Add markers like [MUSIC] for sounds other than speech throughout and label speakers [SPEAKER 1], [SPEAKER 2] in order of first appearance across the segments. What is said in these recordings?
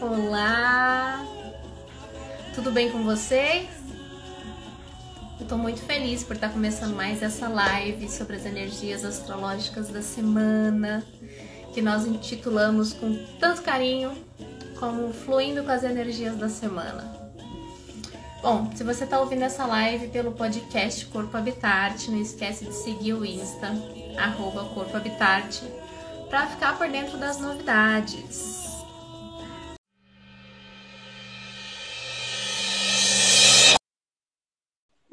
[SPEAKER 1] Olá! Tudo bem com você? Eu tô muito feliz por estar começando mais essa live sobre as energias astrológicas da semana, que nós intitulamos com tanto carinho como Fluindo com as Energias da Semana. Bom, se você está ouvindo essa live pelo podcast Corpo Habitat, não esquece de seguir o Insta, arroba Corpo Habitat, para ficar por dentro das novidades.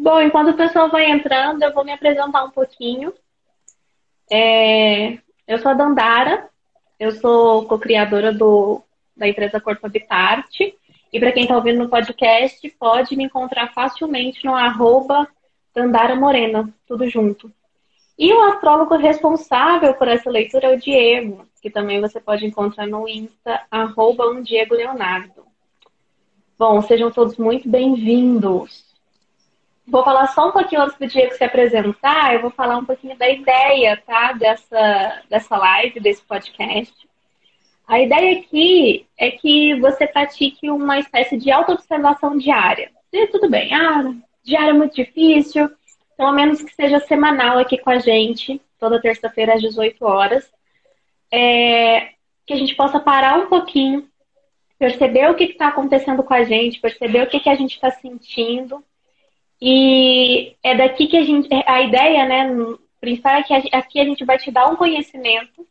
[SPEAKER 2] Bom, enquanto o pessoal vai entrando, eu vou me apresentar um pouquinho. É, eu sou a Dandara, eu sou co-criadora da empresa Corpo Habitat. E para quem está ouvindo no podcast, pode me encontrar facilmente no arroba Dandara Morena, tudo junto. E o astrólogo responsável por essa leitura é o Diego, que também você pode encontrar no Insta, arroba um Diego Leonardo. Bom, sejam todos muito bem-vindos. Vou falar só um pouquinho antes do Diego se apresentar, eu vou falar um pouquinho da ideia, tá? Dessa, dessa live, desse podcast. A ideia aqui é que você pratique uma espécie de auto-observação diária. E tudo bem, ah, diária é muito difícil, pelo menos que seja semanal aqui com a gente, toda terça-feira às 18 horas. É, que a gente possa parar um pouquinho, perceber o que está acontecendo com a gente, perceber o que, que a gente está sentindo. E é daqui que a gente. A ideia, né, principal é que aqui a gente vai te dar um conhecimento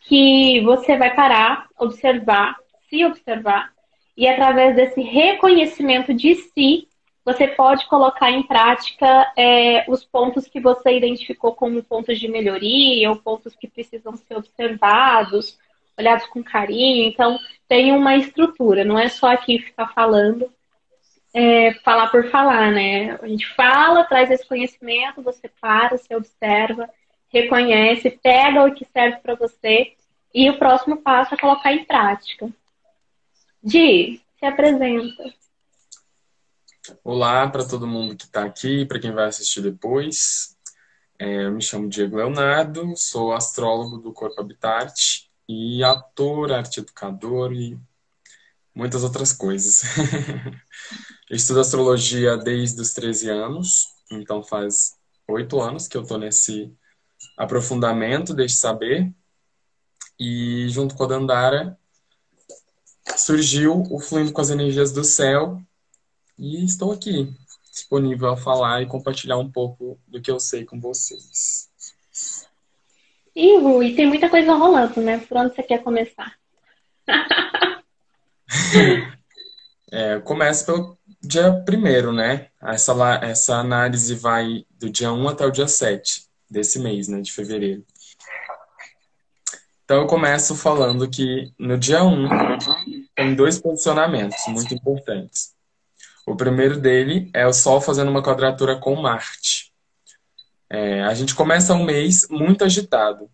[SPEAKER 2] que você vai parar, observar, se observar, e através desse reconhecimento de si, você pode colocar em prática é, os pontos que você identificou como pontos de melhoria ou pontos que precisam ser observados, olhados com carinho. Então, tem uma estrutura, não é só aqui ficar falando, é, falar por falar, né? A gente fala, traz esse conhecimento, você para, você observa, reconhece, pega o que serve para você e o próximo passo é colocar em prática. Di, se apresenta.
[SPEAKER 3] Olá para todo mundo que está aqui, para quem vai assistir depois. É, eu me chamo Diego Leonardo, sou astrólogo do Corpo Habitat e ator, arte educador e muitas outras coisas. [LAUGHS] eu estudo astrologia desde os 13 anos, então faz oito anos que eu estou nesse aprofundamento deste saber. E junto com a Dandara surgiu o Fluindo com as Energias do Céu. E estou aqui, disponível a falar e compartilhar um pouco do que eu sei com vocês.
[SPEAKER 2] Ih, Rui, tem muita coisa rolando, né? Por onde você quer começar? [LAUGHS]
[SPEAKER 3] é, começa pelo dia primeiro, né? Essa, essa análise vai do dia 1 até o dia 7 desse mês, né? De fevereiro. Então eu começo falando que no dia 1 tem dois posicionamentos muito importantes. O primeiro dele é o Sol fazendo uma quadratura com Marte. É, a gente começa um mês muito agitado,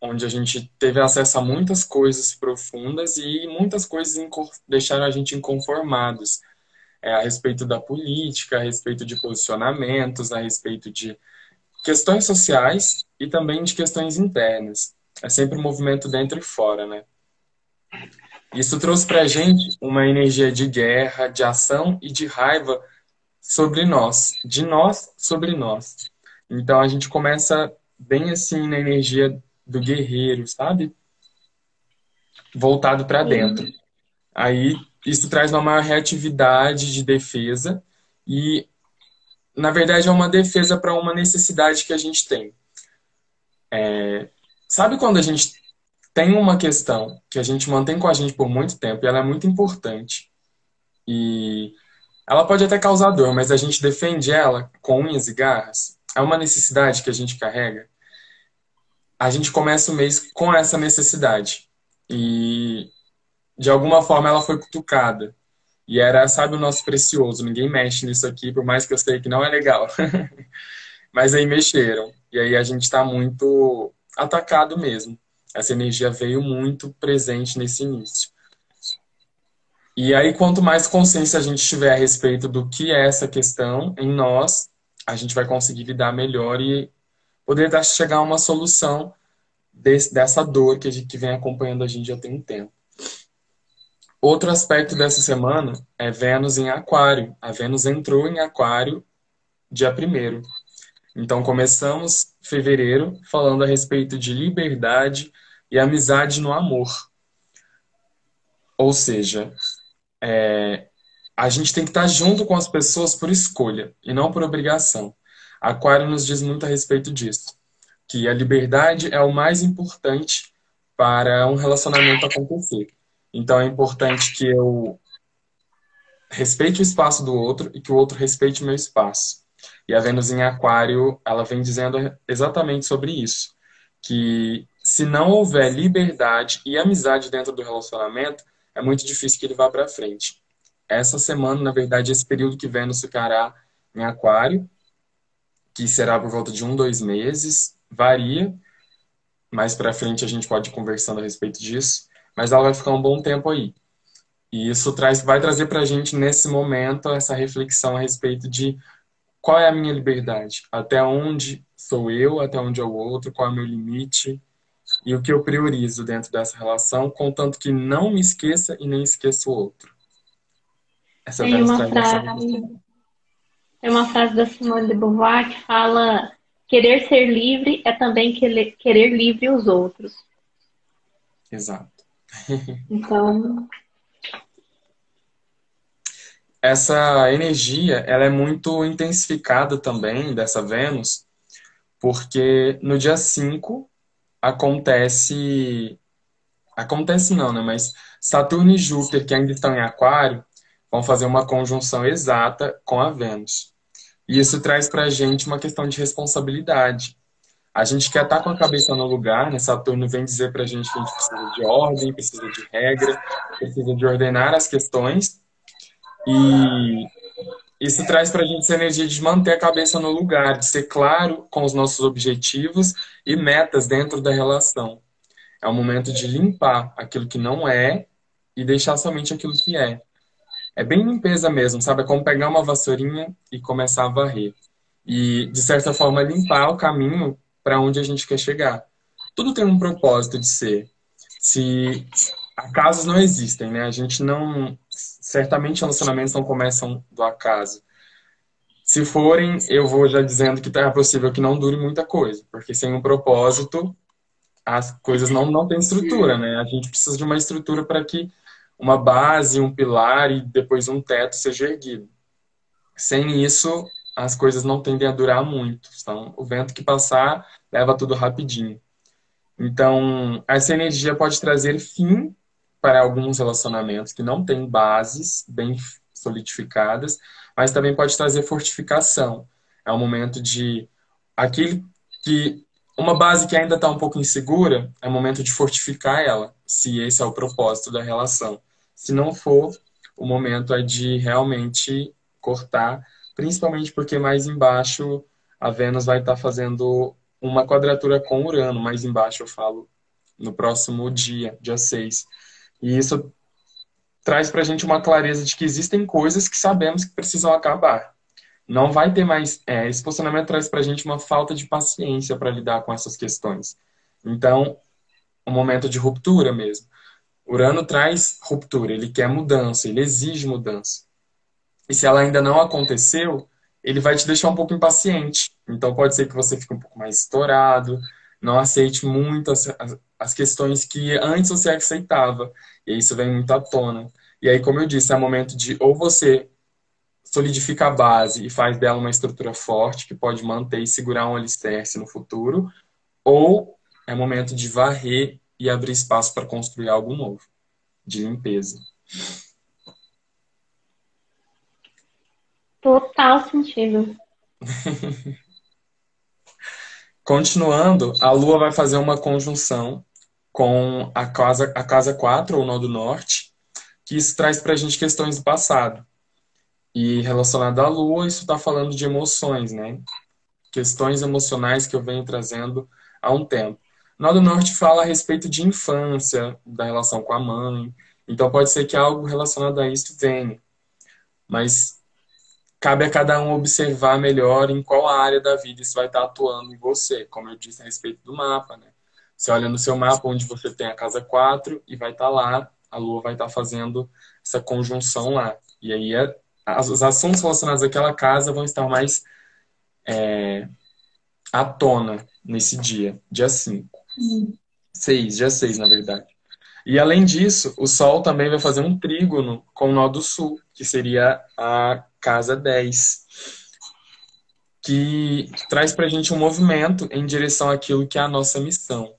[SPEAKER 3] onde a gente teve acesso a muitas coisas profundas e muitas coisas deixaram a gente inconformados é, a respeito da política, a respeito de posicionamentos, a respeito de questões sociais e também de questões internas é sempre um movimento dentro e fora, né? Isso trouxe pra gente uma energia de guerra, de ação e de raiva sobre nós, de nós sobre nós. Então a gente começa bem assim na energia do guerreiro, sabe? Voltado para dentro. Aí isso traz uma maior reatividade de defesa e na verdade é uma defesa para uma necessidade que a gente tem. É, Sabe quando a gente tem uma questão que a gente mantém com a gente por muito tempo e ela é muito importante e ela pode até causar dor, mas a gente defende ela com unhas e garras? É uma necessidade que a gente carrega? A gente começa o mês com essa necessidade e de alguma forma ela foi cutucada. E era, sabe, o nosso precioso. Ninguém mexe nisso aqui, por mais que eu sei que não é legal. [LAUGHS] Mas aí mexeram. E aí a gente está muito atacado mesmo. Essa energia veio muito presente nesse início. E aí, quanto mais consciência a gente tiver a respeito do que é essa questão em nós, a gente vai conseguir lidar melhor e poder chegar a uma solução desse, dessa dor que, a gente, que vem acompanhando a gente já tem um tempo. Outro aspecto dessa semana é Vênus em Aquário. A Vênus entrou em Aquário dia 1 Então começamos fevereiro falando a respeito de liberdade e amizade no amor. Ou seja, é, a gente tem que estar junto com as pessoas por escolha e não por obrigação. Aquário nos diz muito a respeito disso, que a liberdade é o mais importante para um relacionamento acontecer. Então é importante que eu respeite o espaço do outro e que o outro respeite o meu espaço. E a Vênus em Aquário, ela vem dizendo exatamente sobre isso, que se não houver liberdade e amizade dentro do relacionamento, é muito difícil que ele vá para frente. Essa semana, na verdade, esse período que Vênus ficará em Aquário, que será por volta de um, dois meses, varia. Mais para frente a gente pode ir conversando a respeito disso, mas ela vai ficar um bom tempo aí. E isso traz, vai trazer para a gente nesse momento essa reflexão a respeito de qual é a minha liberdade, até onde sou eu, até onde é o outro, qual é o meu limite e o que eu priorizo dentro dessa relação, contanto que não me esqueça e nem esqueça o outro.
[SPEAKER 2] Essa tem uma frase, tem uma frase da Simone de Beauvoir que fala: querer ser livre é também querer livre os outros.
[SPEAKER 3] Exato.
[SPEAKER 2] Então,
[SPEAKER 3] essa energia ela é muito intensificada também dessa Vênus, porque no dia 5 acontece. Acontece não, né? Mas Saturno e Júpiter, que ainda estão em Aquário, vão fazer uma conjunção exata com a Vênus. E isso traz para a gente uma questão de responsabilidade. A gente quer estar tá com a cabeça no lugar, né? Saturno vem dizer para a gente que a gente precisa de ordem, precisa de regra, precisa de ordenar as questões. E isso traz para a gente essa energia de manter a cabeça no lugar, de ser claro com os nossos objetivos e metas dentro da relação. É o momento de limpar aquilo que não é e deixar somente aquilo que é. É bem limpeza mesmo, sabe? É como pegar uma vassourinha e começar a varrer. E, de certa forma, limpar o caminho para onde a gente quer chegar. Tudo tem um propósito de ser. Se acasos não existem, né? A gente não certamente relacionamentos não começam do acaso. Se forem, eu vou já dizendo que é possível que não dure muita coisa, porque sem um propósito, as coisas não, não têm estrutura, né? A gente precisa de uma estrutura para que uma base, um pilar e depois um teto seja erguido. Sem isso, as coisas não tendem a durar muito. Então, o vento que passar leva tudo rapidinho. Então, essa energia pode trazer fim para alguns relacionamentos que não têm bases bem solidificadas, mas também pode trazer fortificação. É um momento de aquele que uma base que ainda está um pouco insegura, é o momento de fortificar ela, se esse é o propósito da relação. Se não for, o momento é de realmente cortar, principalmente porque mais embaixo a Vênus vai estar fazendo uma quadratura com Urano, mais embaixo eu falo no próximo dia, dia 6. E isso traz para a gente uma clareza de que existem coisas que sabemos que precisam acabar. Não vai ter mais. É, esse posicionamento traz para a gente uma falta de paciência para lidar com essas questões. Então, um momento de ruptura mesmo. Urano traz ruptura, ele quer mudança, ele exige mudança. E se ela ainda não aconteceu, ele vai te deixar um pouco impaciente. Então pode ser que você fique um pouco mais estourado, não aceite muito as, as questões que antes você aceitava. E isso vem muito à tona. E aí, como eu disse, é momento de ou você solidifica a base e faz dela uma estrutura forte que pode manter e segurar um alicerce no futuro, ou é momento de varrer e abrir espaço para construir algo novo, de limpeza.
[SPEAKER 2] Total sentido. [LAUGHS]
[SPEAKER 3] Continuando, a Lua vai fazer uma conjunção com a casa, a casa 4, ou nó do norte, que isso traz para a gente questões do passado. E relacionado à Lua, isso está falando de emoções, né? Questões emocionais que eu venho trazendo há um tempo. Nó do Norte fala a respeito de infância, da relação com a mãe. Então pode ser que algo relacionado a isso venha. Mas cabe a cada um observar melhor em qual área da vida isso vai estar atuando em você, como eu disse a respeito do mapa, né? Você olha no seu mapa onde você tem a casa 4 e vai estar lá a Lua vai estar fazendo essa conjunção lá. E aí é, as, os assuntos relacionados àquela casa vão estar mais é, à tona nesse dia, dia 5. 6, dia 6, na verdade. E além disso, o Sol também vai fazer um trígono com o nó do Sul, que seria a casa 10, que traz para a gente um movimento em direção àquilo que é a nossa missão.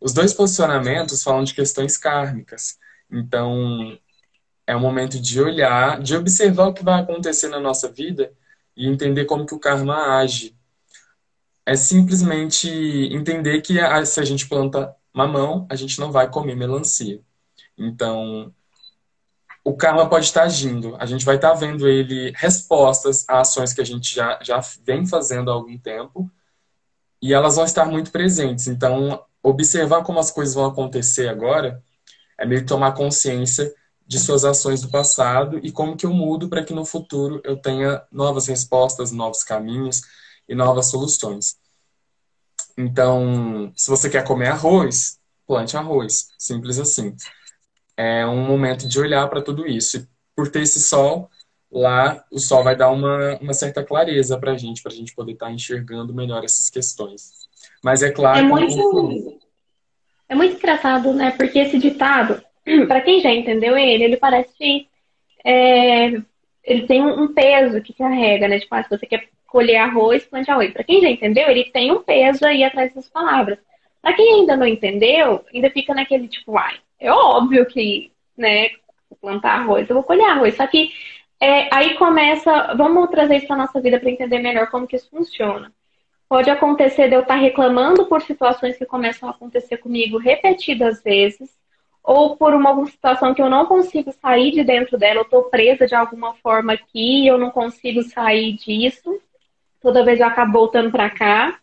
[SPEAKER 3] Os dois posicionamentos falam de questões kármicas. Então, é o momento de olhar, de observar o que vai acontecer na nossa vida e entender como que o karma age. É simplesmente entender que se a gente planta mamão, a gente não vai comer melancia. Então, o karma pode estar agindo. A gente vai estar vendo ele respostas a ações que a gente já, já vem fazendo há algum tempo e elas vão estar muito presentes. Então, observar como as coisas vão acontecer agora é meio que tomar consciência de suas ações do passado e como que eu mudo para que no futuro eu tenha novas respostas, novos caminhos e novas soluções. Então, se você quer comer arroz, plante arroz, simples assim. É um momento de olhar para tudo isso. E por ter esse sol, lá o sol vai dar uma, uma certa clareza para a gente, para a gente poder estar tá enxergando melhor essas questões. Mas é claro.
[SPEAKER 2] É muito, é muito engraçado, né? Porque esse ditado, [CLEARS THROAT] para quem já entendeu ele, ele parece. É, ele tem um peso que carrega, né? Tipo, ah, se você quer colher arroz, plante arroz. Para quem já entendeu, ele tem um peso aí atrás das palavras. Para quem ainda não entendeu, ainda fica naquele tipo, ai, é óbvio que, né, plantar arroz, eu vou colher arroz. Só que é, aí começa, vamos trazer isso para nossa vida para entender melhor como que isso funciona. Pode acontecer de eu estar tá reclamando por situações que começam a acontecer comigo repetidas vezes, ou por uma situação que eu não consigo sair de dentro dela, eu estou presa de alguma forma aqui, eu não consigo sair disso. Toda vez eu acabo voltando para cá.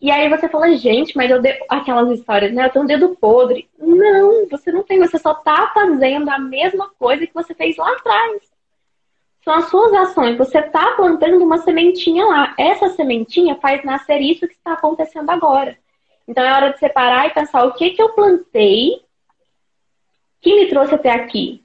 [SPEAKER 2] E aí você fala, gente, mas eu de... aquelas histórias, né? Eu tenho um dedo podre. Não, você não tem, você só tá fazendo a mesma coisa que você fez lá atrás. São as suas ações. Você está plantando uma sementinha lá. Essa sementinha faz nascer isso que está acontecendo agora. Então é hora de separar e pensar o que, que eu plantei que me trouxe até aqui.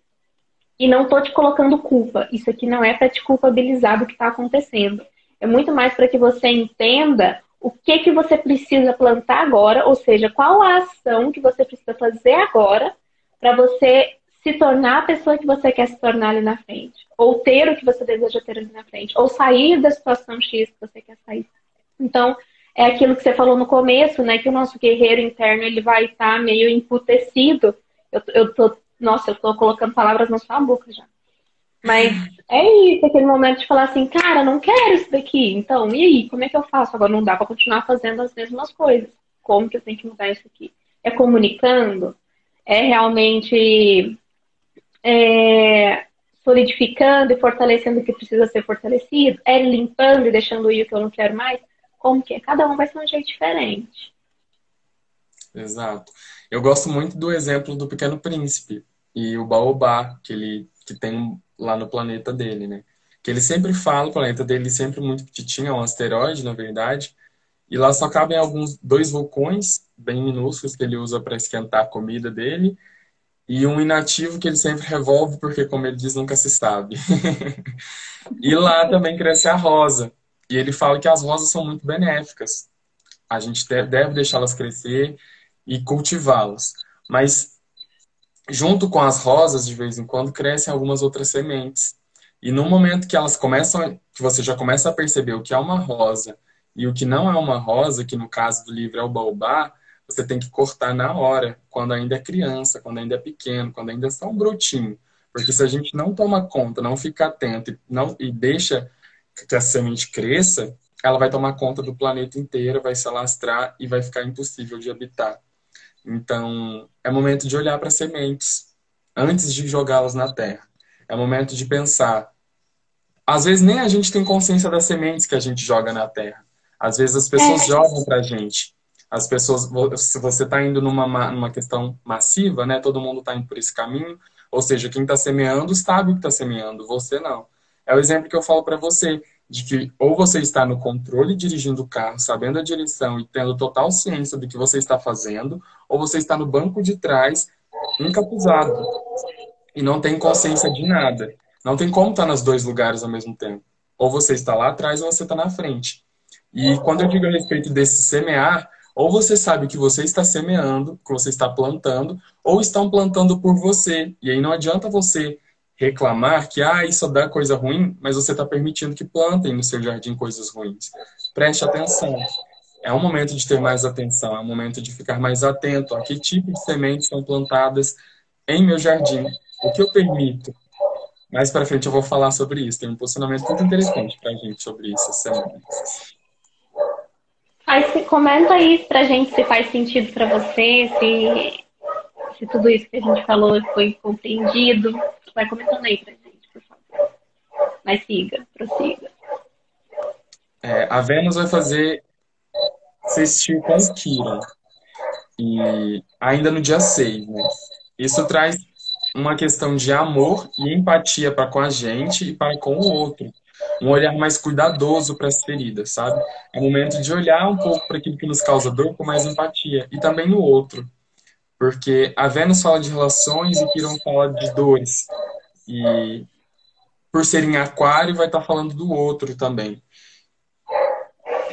[SPEAKER 2] E não estou te colocando culpa. Isso aqui não é para te culpabilizar do que está acontecendo. É muito mais para que você entenda o que, que você precisa plantar agora, ou seja, qual a ação que você precisa fazer agora para você se tornar a pessoa que você quer se tornar ali na frente, ou ter o que você deseja ter ali na frente, ou sair da situação X que você quer sair. Então, é aquilo que você falou no começo, né, que o nosso guerreiro interno ele vai estar tá meio emputecido. Eu, eu tô, nossa, eu tô colocando palavras na sua boca já. Mas é isso, aquele momento de falar assim, cara, não quero isso daqui. Então, e aí, como é que eu faço? Agora não dá para continuar fazendo as mesmas coisas. Como que eu tenho que mudar isso aqui? É comunicando? É realmente é, solidificando e fortalecendo o que precisa ser fortalecido? É limpando e deixando ir o que eu não quero mais? Como que é? Cada um vai ser um jeito diferente.
[SPEAKER 3] Exato. Eu gosto muito do exemplo do Pequeno Príncipe e o Baobá, que ele que tem lá no planeta dele, né? Que ele sempre fala, o planeta dele sempre muito pequenininho, é um asteroide, na verdade, e lá só cabem alguns dois vulcões bem minúsculos que ele usa para esquentar a comida dele e um inativo que ele sempre revolve, porque, como ele diz, nunca se sabe. [LAUGHS] e lá também cresce a rosa. E ele fala que as rosas são muito benéficas. A gente deve deixá-las crescer e cultivá-las. Mas, junto com as rosas, de vez em quando, crescem algumas outras sementes. E no momento que elas começam, que você já começa a perceber o que é uma rosa e o que não é uma rosa, que no caso do livro é o baobá, você tem que cortar na hora, quando ainda é criança, quando ainda é pequeno, quando ainda é só um brotinho. Porque se a gente não toma conta, não fica atento e, não, e deixa que a semente cresça, ela vai tomar conta do planeta inteiro, vai se alastrar e vai ficar impossível de habitar. Então, é momento de olhar para as sementes antes de jogá-las na terra. É momento de pensar. Às vezes nem a gente tem consciência das sementes que a gente joga na terra. Às vezes as pessoas é. jogam para a gente as pessoas, se você está indo numa, numa questão massiva, né, todo mundo está indo por esse caminho, ou seja, quem está semeando sabe o que está semeando, você não. É o exemplo que eu falo para você, de que ou você está no controle dirigindo o carro, sabendo a direção e tendo total ciência do que você está fazendo, ou você está no banco de trás, encapuzado, e não tem consciência de nada. Não tem como estar nos dois lugares ao mesmo tempo. Ou você está lá atrás ou você está na frente. E quando eu digo a respeito desse semear, ou você sabe que você está semeando, que você está plantando, ou estão plantando por você. E aí não adianta você reclamar que ah, isso dá coisa ruim, mas você está permitindo que plantem no seu jardim coisas ruins. Preste atenção. É um momento de ter mais atenção, é um momento de ficar mais atento a que tipo de sementes são plantadas em meu jardim. O que eu permito? Mais para frente eu vou falar sobre isso. Tem um posicionamento muito interessante para a gente sobre isso semana.
[SPEAKER 2] Faz, comenta isso pra gente se faz sentido para você, se, se tudo isso que a gente falou foi compreendido. Vai comentando aí pra gente, por favor. Mas siga, prossiga.
[SPEAKER 3] É, a Vênus vai fazer sextil com o Kiron. E ainda no dia 6, né? Isso traz uma questão de amor e empatia para com a gente e para com o outro um olhar mais cuidadoso para as feridas, sabe? É o momento de olhar um pouco para aquilo que nos causa dor com mais empatia e também no outro. Porque a Vênus fala de relações e Quirón fala de dores. E por ser em aquário, vai estar tá falando do outro também.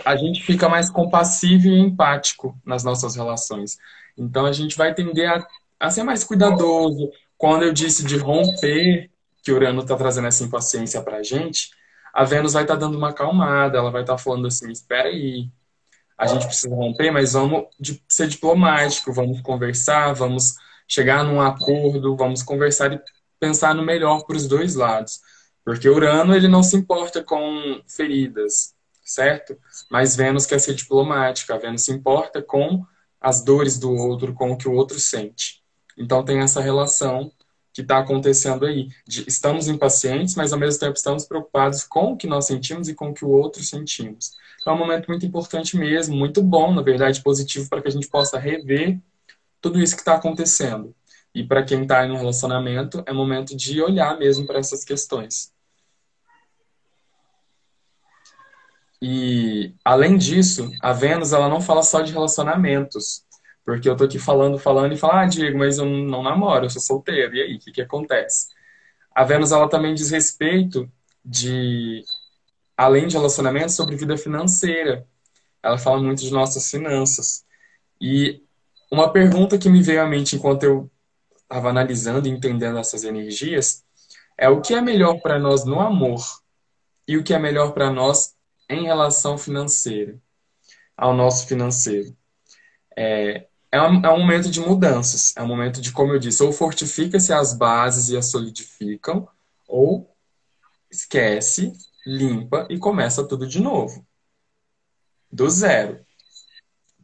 [SPEAKER 3] A gente fica mais compassivo e empático nas nossas relações. Então a gente vai tender a, a ser mais cuidadoso. Quando eu disse de romper, que o Urano está trazendo essa impaciência para a gente, a Vênus vai estar tá dando uma acalmada, ela vai estar tá falando assim, espera aí, a gente precisa romper, mas vamos ser diplomático, vamos conversar, vamos chegar num acordo, vamos conversar e pensar no melhor para os dois lados. Porque Urano, ele não se importa com feridas, certo? Mas Vênus quer ser diplomática, a Vênus se importa com as dores do outro, com o que o outro sente. Então tem essa relação que está acontecendo aí. De, estamos impacientes, mas ao mesmo tempo estamos preocupados com o que nós sentimos e com o que o outro sentimos. Então é um momento muito importante mesmo, muito bom, na verdade, positivo, para que a gente possa rever tudo isso que está acontecendo. E para quem está em um relacionamento, é momento de olhar mesmo para essas questões. E além disso, a Vênus ela não fala só de relacionamentos. Porque eu tô aqui falando, falando e falo, ah, Diego, mas eu não namoro, eu sou solteiro. E aí, o que, que acontece? A Vênus, ela também diz respeito de, além de relacionamento, sobre vida financeira. Ela fala muito de nossas finanças. E uma pergunta que me veio à mente enquanto eu estava analisando e entendendo essas energias é o que é melhor para nós no amor e o que é melhor para nós em relação financeira, ao nosso financeiro. É, é um, é um momento de mudanças. É um momento de, como eu disse, ou fortifica-se as bases e as solidificam, ou esquece, limpa e começa tudo de novo. Do zero.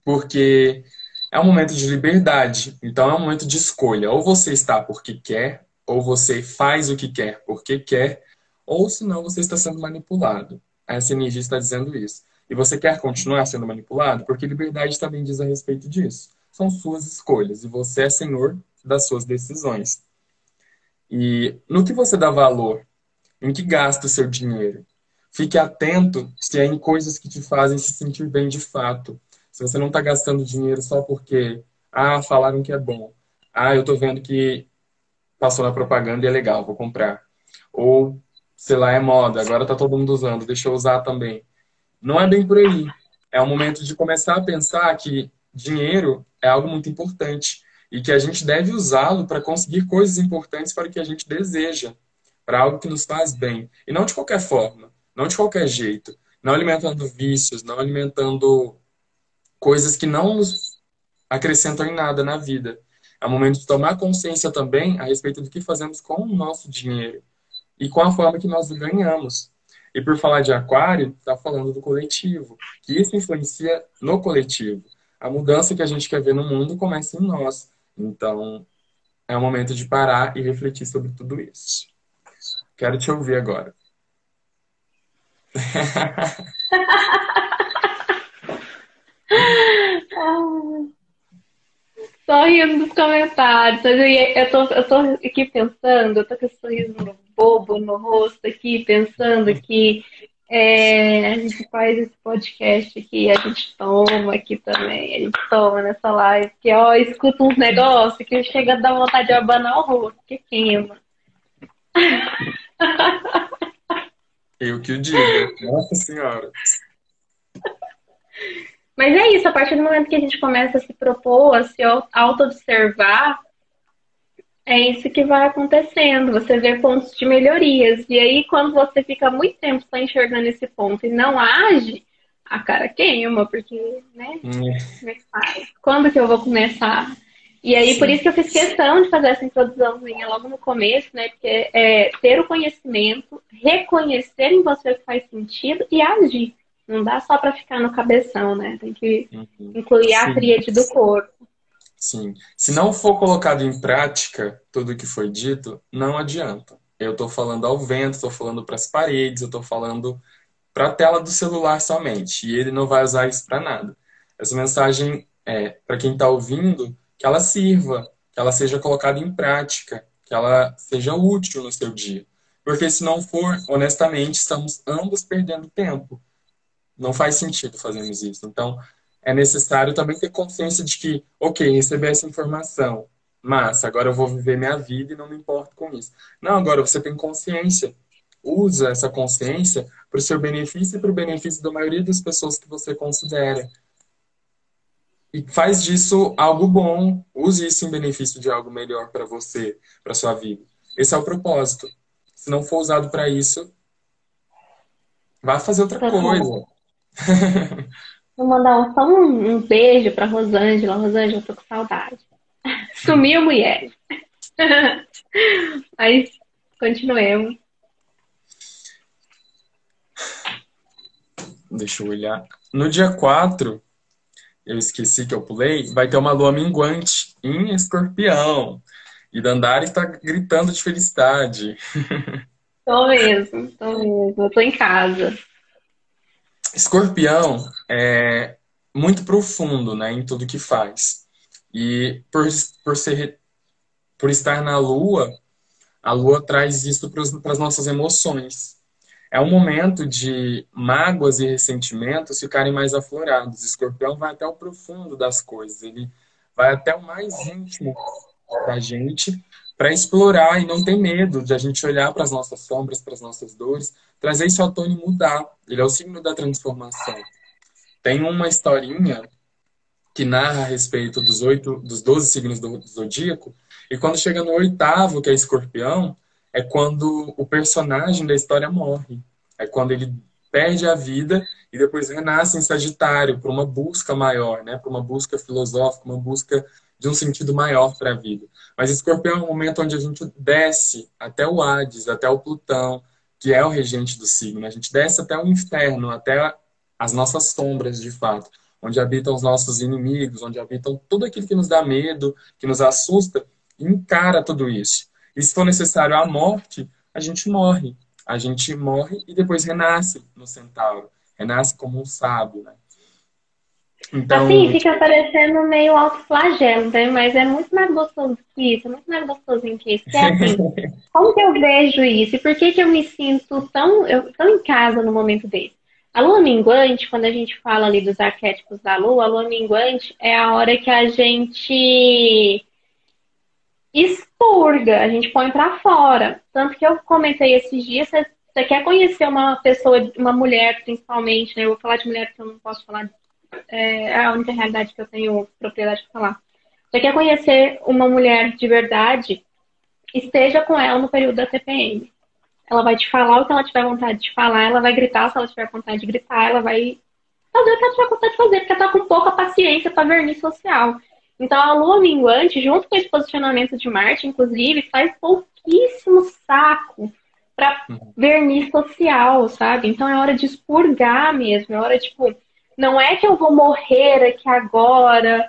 [SPEAKER 3] Porque é um momento de liberdade. Então é um momento de escolha. Ou você está porque quer, ou você faz o que quer porque quer, ou senão você está sendo manipulado. Essa energia está dizendo isso. E você quer continuar sendo manipulado? Porque liberdade também diz a respeito disso são suas escolhas e você é senhor das suas decisões. E no que você dá valor, em que gasta o seu dinheiro, fique atento se é em coisas que te fazem se sentir bem de fato. Se você não está gastando dinheiro só porque, ah, falaram que é bom. Ah, eu estou vendo que passou na propaganda e é legal, vou comprar. Ou, sei lá, é moda, agora está todo mundo usando, deixa eu usar também. Não é bem por aí. É o momento de começar a pensar que dinheiro é algo muito importante e que a gente deve usá-lo para conseguir coisas importantes para o que a gente deseja, para algo que nos faz bem. E não de qualquer forma, não de qualquer jeito, não alimentando vícios, não alimentando coisas que não nos acrescentam em nada na vida. É o momento de tomar consciência também a respeito do que fazemos com o nosso dinheiro e com a forma que nós ganhamos. E por falar de aquário, está falando do coletivo, que isso influencia no coletivo a mudança que a gente quer ver no mundo começa em nós. Então, é o momento de parar e refletir sobre tudo isso. Quero te ouvir agora. [LAUGHS]
[SPEAKER 2] Só rindo dos comentários. Eu tô, eu tô aqui pensando, eu tô com esse sorriso bobo no rosto aqui, pensando que é, a gente faz esse podcast aqui, a gente toma aqui também, a gente toma nessa live, que ó, escuta uns negócios que chega a dar vontade de abanar o rosto, que queima. [LAUGHS]
[SPEAKER 3] Eu que o digo. Nossa Senhora.
[SPEAKER 2] Mas é isso, a partir do momento que a gente começa a se propor, a se auto-observar, é isso que vai acontecendo. Você vê pontos de melhorias. E aí, quando você fica muito tempo só enxergando esse ponto e não age, a cara queima, porque, né? Como é que faz? Quando que eu vou começar? E aí, Sim. por isso que eu fiz questão de fazer essa introduçãozinha logo no começo, né? Porque é ter o conhecimento, reconhecer em você o que faz sentido e agir. Não dá só para ficar no cabeção, né? Tem que uhum. incluir a tríade do corpo.
[SPEAKER 3] Sim. Se não for colocado em prática tudo o que foi dito, não adianta. Eu estou falando ao vento, estou falando para as paredes, eu estou falando para a tela do celular somente. E ele não vai usar isso para nada. Essa mensagem é para quem está ouvindo que ela sirva, que ela seja colocada em prática, que ela seja útil no seu dia. Porque se não for, honestamente, estamos ambos perdendo tempo. Não faz sentido fazermos isso. Então, é necessário também ter consciência de que, ok, recebi essa informação, mas agora eu vou viver minha vida e não me importo com isso. Não, agora você tem consciência. Usa essa consciência para o seu benefício e para o benefício da maioria das pessoas que você considera e faz disso algo bom, use isso em benefício de algo melhor para você, para sua vida. Esse é o propósito. Se não for usado para isso, vá fazer outra tá coisa. [LAUGHS]
[SPEAKER 2] Vou mandar só um, um beijo para Rosângela. Rosângela, eu tô com saudade. [LAUGHS] Sumiu, mulher. [LAUGHS] Mas continuemos.
[SPEAKER 3] Deixa eu olhar. No dia 4, eu esqueci que eu pulei, vai ter uma lua minguante em escorpião. E Dandara está gritando de felicidade. [LAUGHS]
[SPEAKER 2] Tô mesmo, tô mesmo. Eu tô em casa.
[SPEAKER 3] Escorpião é muito profundo, né, em tudo que faz. E por, por, ser, por estar na lua, a lua traz isso para as nossas emoções é um momento de mágoas e ressentimentos ficarem mais aflorados. Escorpião vai até o profundo das coisas, ele vai até o mais íntimo da gente para explorar e não ter medo de a gente olhar para as nossas sombras, para as nossas dores, trazer isso à tona e mudar. Ele é o signo da transformação. Tem uma historinha que narra a respeito dos oito, dos doze signos do zodíaco, e quando chega no oitavo, que é escorpião, é quando o personagem da história morre. É quando ele perde a vida e depois renasce em Sagitário para uma busca maior, né? Para uma busca filosófica, uma busca de um sentido maior para a vida. Mas Escorpião é um momento onde a gente desce até o Hades, até o Plutão, que é o regente do signo. A gente desce até o inferno, até as nossas sombras, de fato, onde habitam os nossos inimigos, onde habitam tudo aquilo que nos dá medo, que nos assusta, e encara tudo isso. E se for necessário a morte, a gente morre. A gente morre e depois renasce no centauro. Renasce como um sábio, né?
[SPEAKER 2] Então, assim, fica parecendo meio autoflagelo, né? mas é muito mais gostoso que isso, é muito mais gostosinho que isso. É assim, [LAUGHS] como que eu vejo isso? E por que, que eu me sinto tão, eu, tão em casa no momento desse? A lua minguante, quando a gente fala ali dos arquétipos da lua, a lua minguante é a hora que a gente expurga, a gente põe para fora. Tanto que eu comentei esses dias, você, você quer conhecer uma pessoa, uma mulher principalmente, né? Eu vou falar de mulher porque eu não posso falar, é, a única realidade que eu tenho propriedade para falar. Você quer conhecer uma mulher de verdade, esteja com ela no período da TPM. Ela vai te falar o que ela tiver vontade de falar, ela vai gritar se ela tiver vontade de gritar, ela vai fazer o que ela tiver vontade de fazer, porque ela tá com pouca paciência para verniz social. Então, a lua minguante, junto com esse posicionamento de Marte, inclusive, faz pouquíssimo saco para uhum. verniz social, sabe? Então, é hora de expurgar mesmo. É hora, tipo, não é que eu vou morrer aqui agora.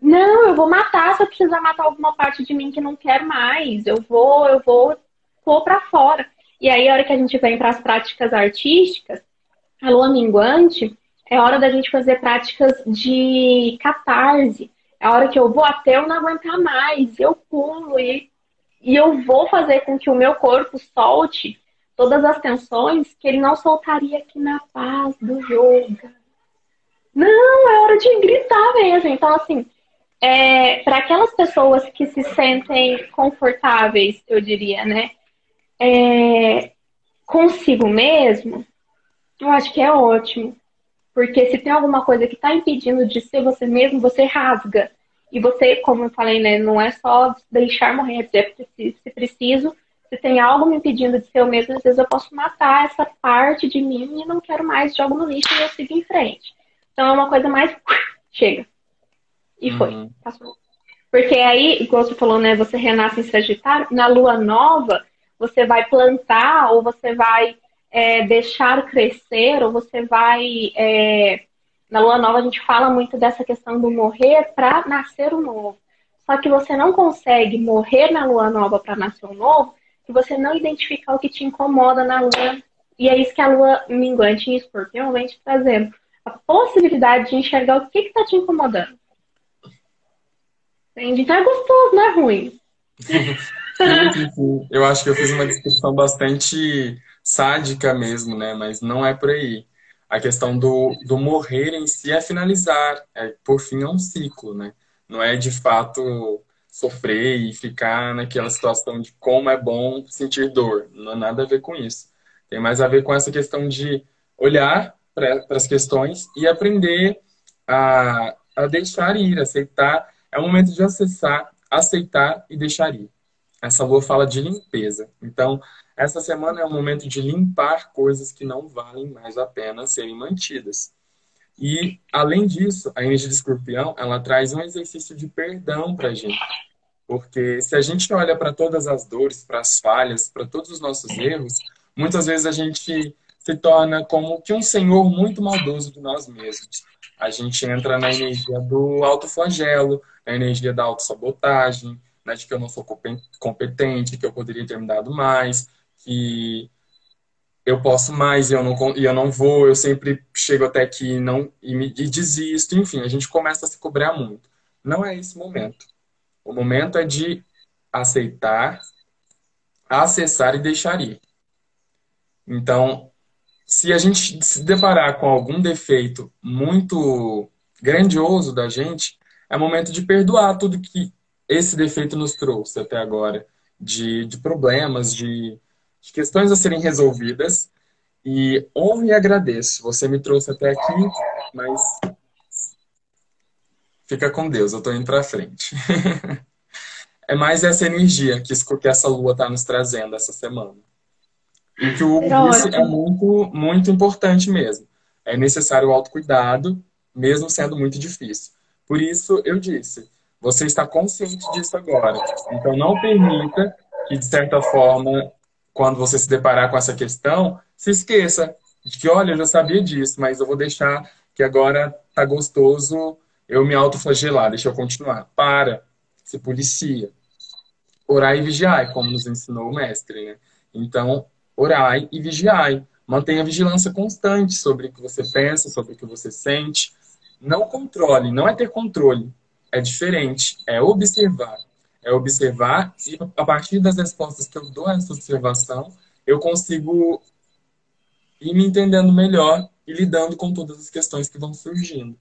[SPEAKER 2] Não, eu vou matar se eu precisar matar alguma parte de mim que não quer mais. Eu vou, eu vou pôr para fora. E aí, a hora que a gente vem para as práticas artísticas, a lua minguante é hora da gente fazer práticas de catarse a hora que eu vou até eu não aguentar mais, eu pulo e, e eu vou fazer com que o meu corpo solte todas as tensões que ele não soltaria aqui na paz do yoga. Não, é hora de gritar mesmo. Então, assim, é, para aquelas pessoas que se sentem confortáveis, eu diria, né? é, consigo mesmo, eu acho que é ótimo. Porque se tem alguma coisa que está impedindo de ser você mesmo, você rasga. E você, como eu falei, né, não é só deixar morrer, é se preciso, se tem algo me impedindo de ser eu mesmo, às vezes eu posso matar essa parte de mim e não quero mais, jogo no lixo e eu sigo em frente. Então é uma coisa mais. Chega. E foi. Uhum. Passou. Porque aí, igual você falou, né? Você renasce em Sagitário, na lua nova, você vai plantar ou você vai é, deixar crescer, ou você vai. É, na lua nova a gente fala muito dessa questão do morrer para nascer o novo. Só que você não consegue morrer na lua nova para nascer o novo se você não identificar o que te incomoda na lua. E é isso que a lua minguante em escorpião vem te trazendo. A possibilidade de enxergar o que está te incomodando. Entende? Então é gostoso, não é ruim. [LAUGHS]
[SPEAKER 3] Eu acho que eu fiz uma descrição bastante sádica mesmo, né? Mas não é por aí. A questão do, do morrer em si é finalizar. É, por fim, é um ciclo, né? Não é de fato sofrer e ficar naquela situação de como é bom sentir dor. Não é nada a ver com isso. Tem mais a ver com essa questão de olhar para as questões e aprender a, a deixar ir, aceitar. É o momento de acessar, aceitar e deixar ir. Essa lua fala de limpeza. Então, essa semana é o momento de limpar coisas que não valem mais a pena serem mantidas. E, além disso, a energia de escorpião, ela traz um exercício de perdão para a gente. Porque se a gente olha para todas as dores, para as falhas, para todos os nossos erros, muitas vezes a gente se torna como que um senhor muito maldoso de nós mesmos. A gente entra na energia do autoflagelo, na energia da autossabotagem, né, de que eu não sou competente, que eu poderia ter me dado mais, que eu posso mais e eu não, e eu não vou, eu sempre chego até aqui e, não, e, me, e desisto. Enfim, a gente começa a se cobrar muito. Não é esse momento. O momento é de aceitar, acessar e deixar ir. Então, se a gente se deparar com algum defeito muito grandioso da gente, é momento de perdoar tudo que esse defeito nos trouxe até agora, de, de problemas, de, de questões a serem resolvidas. E honro e agradeço. Você me trouxe até aqui, mas fica com Deus, eu estou indo para frente. [LAUGHS] é mais essa energia que, essa lua está nos trazendo essa semana. E que o Hugo disse é muito, muito importante mesmo. É necessário o autocuidado, mesmo sendo muito difícil. Por isso, eu disse, você está consciente disso agora. Então, não permita que, de certa forma, quando você se deparar com essa questão, se esqueça de que, olha, eu já sabia disso, mas eu vou deixar que agora tá gostoso eu me autoflagelar, deixa eu continuar. Para, se policia. Orai e vigiai, como nos ensinou o mestre, né? Então, orai e vigiai. Mantenha vigilância constante sobre o que você pensa, sobre o que você sente. Não controle, não é ter controle. É diferente, é observar. É observar e a partir das respostas que eu dou a essa observação, eu consigo ir me entendendo melhor e lidando com todas as questões que vão surgindo.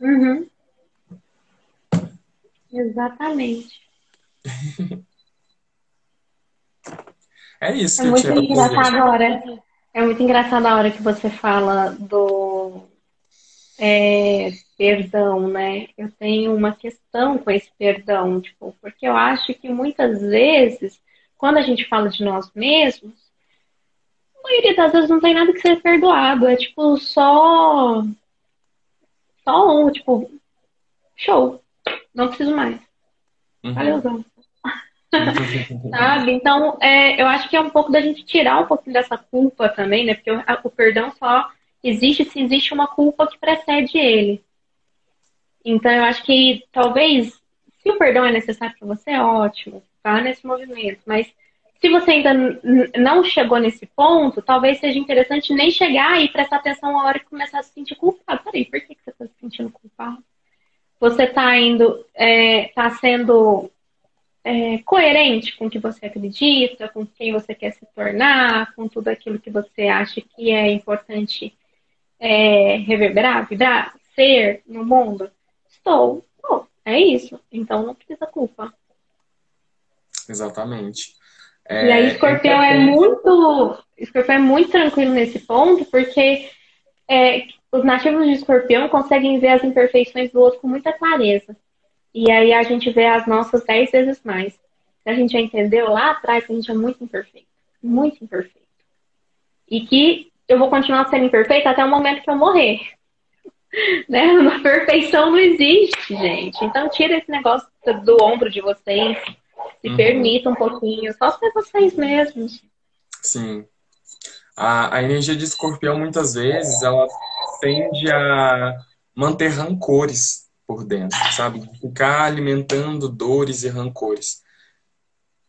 [SPEAKER 2] Uhum. Exatamente. [LAUGHS]
[SPEAKER 3] é isso
[SPEAKER 2] é
[SPEAKER 3] que
[SPEAKER 2] muito
[SPEAKER 3] eu tinha
[SPEAKER 2] engraçado a hora. É muito engraçado a hora que você fala do é, perdão, né? Eu tenho uma questão com esse perdão, tipo, porque eu acho que muitas vezes, quando a gente fala de nós mesmos, a maioria das vezes não tem nada que ser perdoado. É tipo só. Só um, tipo, show. Não preciso mais. Uhum. Valeuzão. Sabe? Então, é, eu acho que é um pouco da gente tirar um pouquinho dessa culpa também, né? Porque o, o perdão só existe se existe uma culpa que precede ele. Então, eu acho que talvez, se o perdão é necessário para você, é ótimo, tá nesse movimento. Mas se você ainda não chegou nesse ponto, talvez seja interessante nem chegar e prestar atenção na hora que começar a se sentir culpado. Peraí, por que, você está se sentindo culpado? Você está indo, está é, tá sendo é, coerente com o que você acredita, com quem você quer se tornar, com tudo aquilo que você acha que é importante é, reverberar, vibrar, ser no mundo? Estou. É isso. Então não precisa culpa.
[SPEAKER 3] Exatamente.
[SPEAKER 2] É, e aí, escorpião é, é muito. Escorpião é muito tranquilo nesse ponto, porque é, os nativos de escorpião conseguem ver as imperfeições do outro com muita clareza. E aí a gente vê as nossas dez vezes mais. A gente já entendeu lá atrás que a gente é muito imperfeito. Muito imperfeito. E que eu vou continuar sendo imperfeita até o momento que eu morrer. [LAUGHS] né? Uma perfeição não existe, gente. Então tira esse negócio do ombro de vocês. Se uhum. permita um pouquinho. Só ser vocês mesmos.
[SPEAKER 3] Sim. A, a energia de escorpião, muitas vezes, ela tende a manter rancores por dentro, sabe? Ficar alimentando dores e rancores.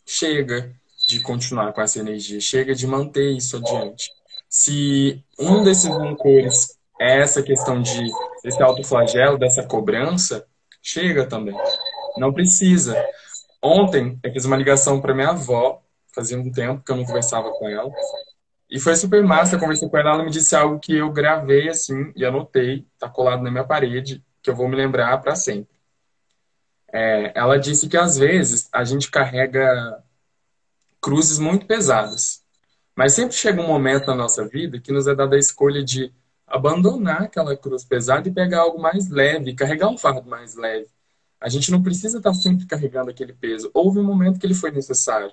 [SPEAKER 3] Chega de continuar com essa energia, chega de manter isso adiante. Se um desses rancores é essa questão de esse autoflagelo, dessa cobrança, chega também. Não precisa. Ontem eu fiz uma ligação para minha avó, fazia um tempo que eu não conversava com ela. E foi super massa, eu conversei com ela, ela me disse algo que eu gravei assim e anotei, tá colado na minha parede, que eu vou me lembrar para sempre. É, ela disse que às vezes a gente carrega cruzes muito pesadas, mas sempre chega um momento na nossa vida que nos é dada a escolha de abandonar aquela cruz pesada e pegar algo mais leve, carregar um fardo mais leve. A gente não precisa estar sempre carregando aquele peso. Houve um momento que ele foi necessário.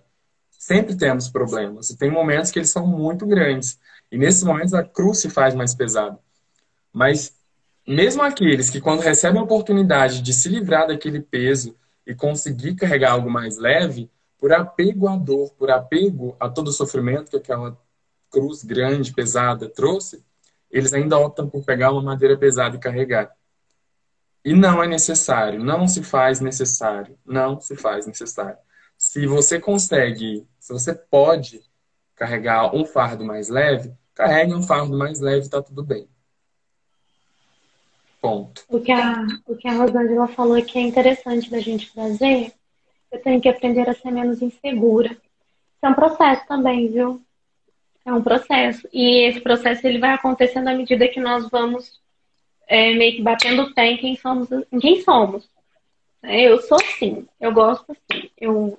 [SPEAKER 3] Sempre temos problemas. E tem momentos que eles são muito grandes. E nesses momentos a cruz se faz mais pesada. Mas mesmo aqueles que quando recebem a oportunidade de se livrar daquele peso e conseguir carregar algo mais leve, por apego à dor, por apego a todo o sofrimento que aquela cruz grande, pesada trouxe, eles ainda optam por pegar uma madeira pesada e carregar. E não é necessário, não se faz necessário, não se faz necessário. Se você consegue, se você pode carregar um fardo mais leve, carregue um fardo mais leve, tá tudo bem. Ponto.
[SPEAKER 2] O que a, o que a Rosângela falou que é interessante da gente trazer, eu tenho que aprender a ser menos insegura. Isso é um processo também, viu? É um processo. E esse processo ele vai acontecendo à medida que nós vamos é, meio que batendo pé em quem somos. Em quem somos. É, eu sou assim, eu gosto assim. Eu,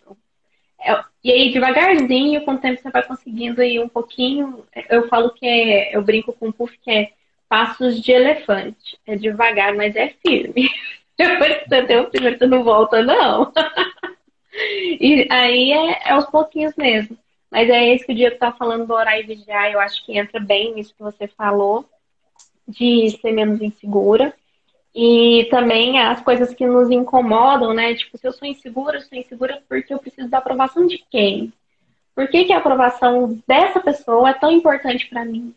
[SPEAKER 2] eu, e aí, devagarzinho, com o tempo você vai conseguindo ir um pouquinho. Eu falo que é. Eu brinco com o Puff que é passos de elefante. É devagar, mas é firme. Depois que você tem o primeiro, você não volta, não. [LAUGHS] e aí é, é aos pouquinhos mesmo. Mas é esse que o Diego está falando do orar e vigiar, eu acho que entra bem nisso que você falou, de ser menos insegura. E também as coisas que nos incomodam, né? Tipo, se eu sou insegura, eu sou insegura porque eu preciso da aprovação de quem? Por que, que a aprovação dessa pessoa é tão importante para mim?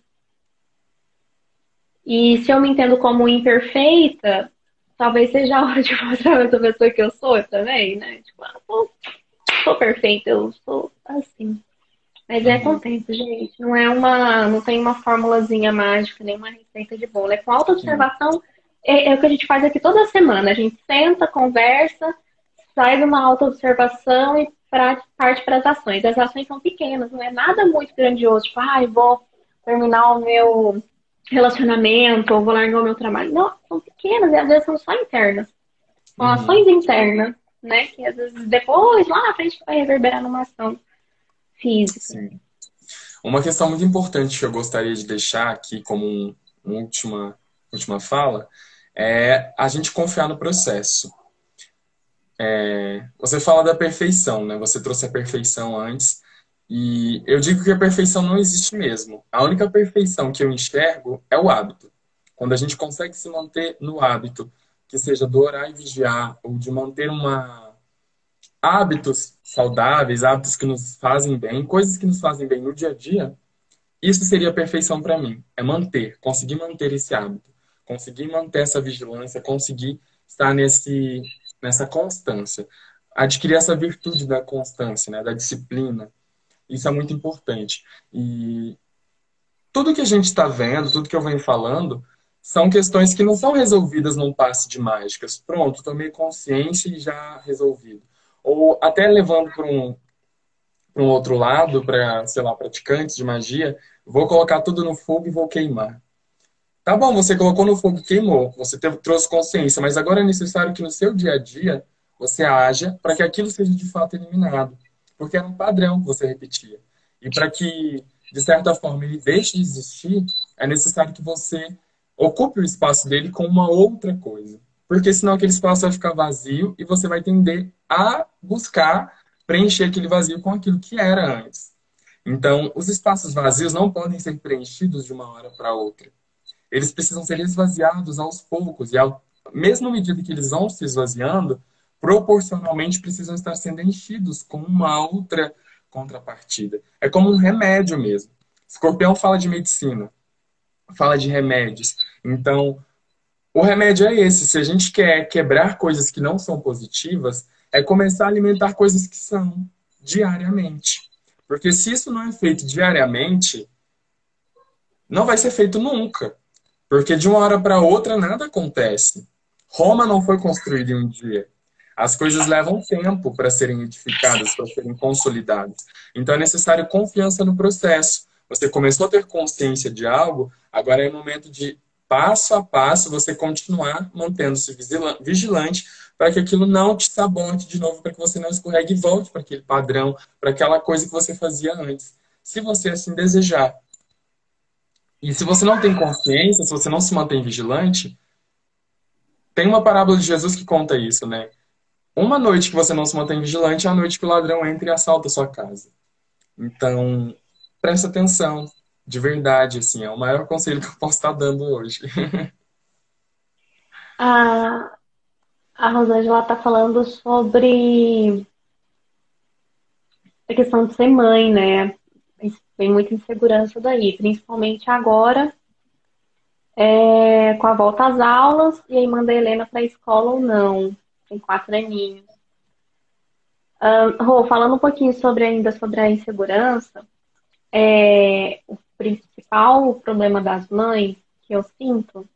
[SPEAKER 2] E se eu me entendo como imperfeita, talvez seja a hora de mostrar essa pessoa que eu sou também, né? Tipo, eu sou, sou perfeita, eu sou assim. Mas é com tempo, gente. Não é uma. Não tem uma formulazinha mágica, nem uma receita de bolo. É com auto-observação. É, é, o que a gente faz aqui toda semana. A gente senta, conversa, faz uma auto-observação e pra, parte para as ações. As ações são pequenas, não é nada muito grandioso. Tipo, ah, vou terminar o meu relacionamento ou vou largar o meu trabalho. Não, são pequenas e às vezes são só internas. São uhum. ações internas, né? Que às vezes depois, lá na frente, vai reverberar numa ação física. Sim.
[SPEAKER 3] Uma questão muito importante que eu gostaria de deixar aqui como um, uma última, última fala é a gente confiar no processo. É, você fala da perfeição, né? Você trouxe a perfeição antes. E eu digo que a perfeição não existe mesmo. A única perfeição que eu enxergo é o hábito. Quando a gente consegue se manter no hábito, que seja do orar e vigiar, ou de manter uma hábitos saudáveis, hábitos que nos fazem bem, coisas que nos fazem bem no dia a dia, isso seria a perfeição para mim. É manter, conseguir manter esse hábito, conseguir manter essa vigilância, conseguir estar nesse, nessa constância, adquirir essa virtude da constância, né, da disciplina. Isso é muito importante. E tudo que a gente está vendo, tudo que eu venho falando, são questões que não são resolvidas num passe de mágicas. Pronto, tomei consciência e já resolvido ou até levando para um, um outro lado, para, sei lá, praticantes de magia, vou colocar tudo no fogo e vou queimar. Tá bom, você colocou no fogo e queimou, você teve, trouxe consciência, mas agora é necessário que no seu dia a dia você haja para que aquilo seja de fato eliminado. Porque era um padrão que você repetia. E para que, de certa forma, ele deixe de existir, é necessário que você ocupe o espaço dele com uma outra coisa. Porque senão aquele espaço vai ficar vazio e você vai tender a buscar preencher aquele vazio com aquilo que era antes. Então, os espaços vazios não podem ser preenchidos de uma hora para outra. Eles precisam ser esvaziados aos poucos e, ao, mesmo medida que eles vão se esvaziando, proporcionalmente precisam estar sendo enchidos com uma outra contrapartida. É como um remédio mesmo. Escorpião fala de medicina, fala de remédios. Então, o remédio é esse. Se a gente quer quebrar coisas que não são positivas, é começar a alimentar coisas que são diariamente. Porque se isso não é feito diariamente, não vai ser feito nunca. Porque de uma hora para outra nada acontece. Roma não foi construída em um dia. As coisas levam tempo para serem edificadas, para serem consolidadas. Então é necessário confiança no processo. Você começou a ter consciência de algo, agora é o momento de passo a passo você continuar mantendo-se vigilante para que aquilo não te sabote de novo, para que você não escorregue e volte para aquele padrão, para aquela coisa que você fazia antes. Se você assim desejar. E se você não tem consciência, se você não se mantém vigilante, tem uma parábola de Jesus que conta isso, né? Uma noite que você não se mantém vigilante é a noite que o ladrão entra e assalta a sua casa. Então, presta atenção, de verdade, assim, é o maior [LAUGHS] conselho que eu posso estar dando hoje. [LAUGHS]
[SPEAKER 2] A, a Rosângela está falando sobre a questão de ser mãe, né? Tem muita insegurança daí, principalmente agora, é, com a volta às aulas, e aí manda a Helena para a escola ou não. Tem quatro aninhos. Rô, falando um pouquinho sobre ainda sobre a insegurança, é, o principal problema das mães que eu sinto.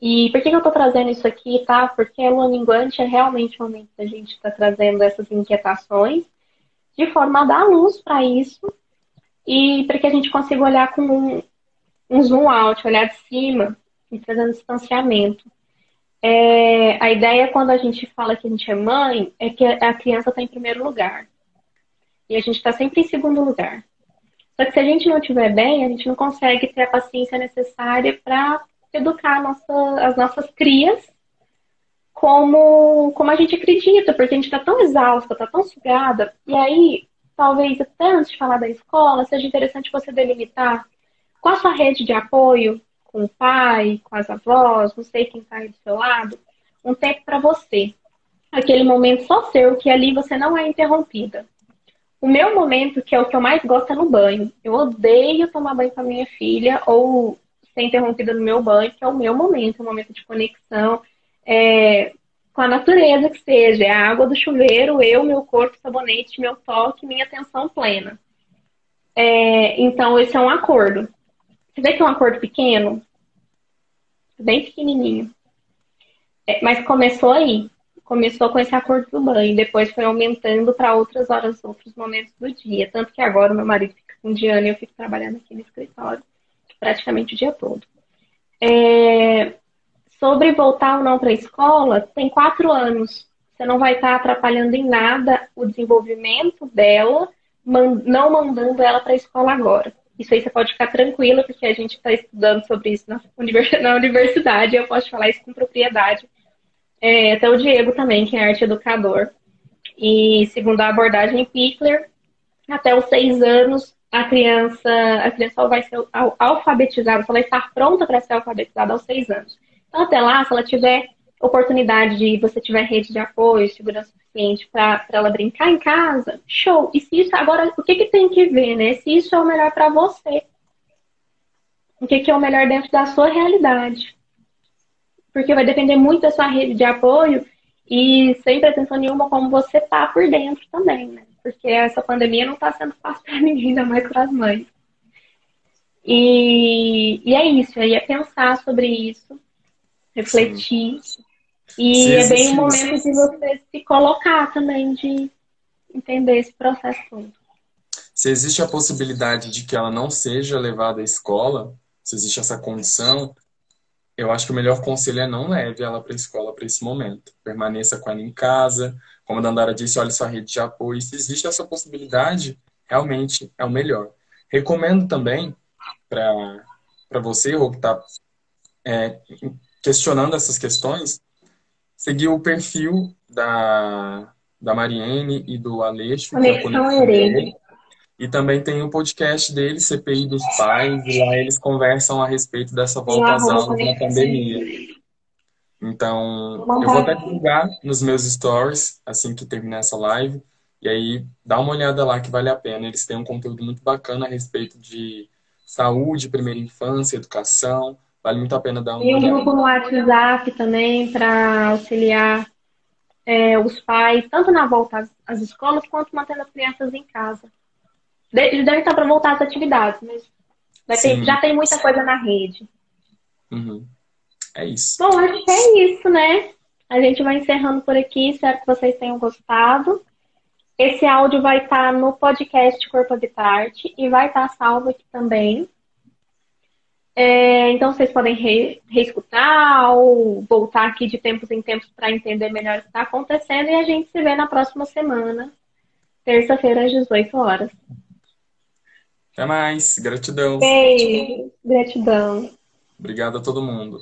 [SPEAKER 2] E por que, que eu estou trazendo isso aqui, tá? Porque a lua minguante é realmente o momento da gente estar tá trazendo essas inquietações de forma a dar luz para isso e para que a gente consiga olhar com um, um zoom out, olhar de cima e trazendo distanciamento. É, a ideia quando a gente fala que a gente é mãe é que a criança está em primeiro lugar. E a gente está sempre em segundo lugar. Só que se a gente não estiver bem, a gente não consegue ter a paciência necessária para educar nossa, as nossas crias como, como a gente acredita, porque a gente está tão exausta, está tão sugada. E aí, talvez até antes de falar da escola, seja interessante você delimitar qual a sua rede de apoio com o pai, com as avós, não sei quem está do seu lado, um tempo para você. Aquele momento só seu, que ali você não é interrompida. O meu momento, que é o que eu mais gosto, é no banho. Eu odeio tomar banho com a minha filha ou ser interrompida no meu banho, que é o meu momento, o momento de conexão é, com a natureza que seja. É a água do chuveiro, eu, meu corpo, sabonete, meu toque, minha atenção plena. É, então, esse é um acordo. Você vê que é um acordo pequeno? Bem pequenininho. É, mas começou aí começou com esse acordo do banho, depois foi aumentando para outras horas, outros momentos do dia. Tanto que agora o meu marido fica com Diana e eu fico trabalhando aqui no escritório praticamente o dia todo. É... Sobre voltar ou não para a escola, tem quatro anos. Você não vai estar atrapalhando em nada o desenvolvimento dela, não mandando ela para a escola agora. Isso aí você pode ficar tranquila, porque a gente está estudando sobre isso [LAUGHS] na universidade, eu posso falar isso com propriedade é, até o Diego também, que é arte educador. E segundo a abordagem Pickler, até os seis anos a criança, a criança vai ser alfabetizada, ela vai estar pronta para ser alfabetizada aos seis anos. Então, até lá, se ela tiver oportunidade de você tiver rede de apoio, segurança suficiente para ela brincar em casa, show. E se isso agora, o que, que tem que ver, né? Se isso é o melhor para você. O que, que é o melhor dentro da sua realidade porque vai depender muito da sua rede de apoio e sem pretensão nenhuma como você tá por dentro também, né? Porque essa pandemia não está sendo fácil para [LAUGHS] ninguém, ainda mais para as mães. E, e é isso, aí é pensar sobre isso, refletir. Sim. E sim, é bem o momento de você se colocar também, de entender esse processo todo.
[SPEAKER 3] Se existe a possibilidade de que ela não seja levada à escola, se existe essa condição, eu acho que o melhor conselho é não leve ela para a escola para esse momento. Permaneça com ela em casa. Como a Dandara disse, olhe sua rede de apoio. Se existe essa possibilidade, realmente é o melhor. Recomendo também para você, Rô, que está é, questionando essas questões, seguir o perfil da, da Mariene e do Aleixo.
[SPEAKER 2] Conexão Herede.
[SPEAKER 3] E também tem o um podcast dele, CPI dos Pais, e lá eles conversam a respeito dessa volta às aulas na pandemia. Então, eu vou até divulgar nos meus stories assim que terminar essa live. E aí, dá uma olhada lá que vale a pena. Eles têm um conteúdo muito bacana a respeito de saúde, primeira infância, educação. Vale muito a pena dar uma
[SPEAKER 2] e. E um grupo no WhatsApp também para auxiliar é, os pais, tanto na volta às, às escolas, quanto mantendo as crianças em casa. Eles devem estar para voltar às atividades, mas ter, já tem muita coisa na rede.
[SPEAKER 3] Uhum. É isso.
[SPEAKER 2] Bom, acho que é isso, né? A gente vai encerrando por aqui. Espero que vocês tenham gostado. Esse áudio vai estar no podcast Corpo de Parte e vai estar salvo aqui também. É, então vocês podem re, reescutar ou voltar aqui de tempos em tempos para entender melhor o que está acontecendo e a gente se vê na próxima semana, terça-feira às 18 horas.
[SPEAKER 3] Até mais. Gratidão.
[SPEAKER 2] Beijo. Gratidão.
[SPEAKER 3] Obrigado a todo mundo.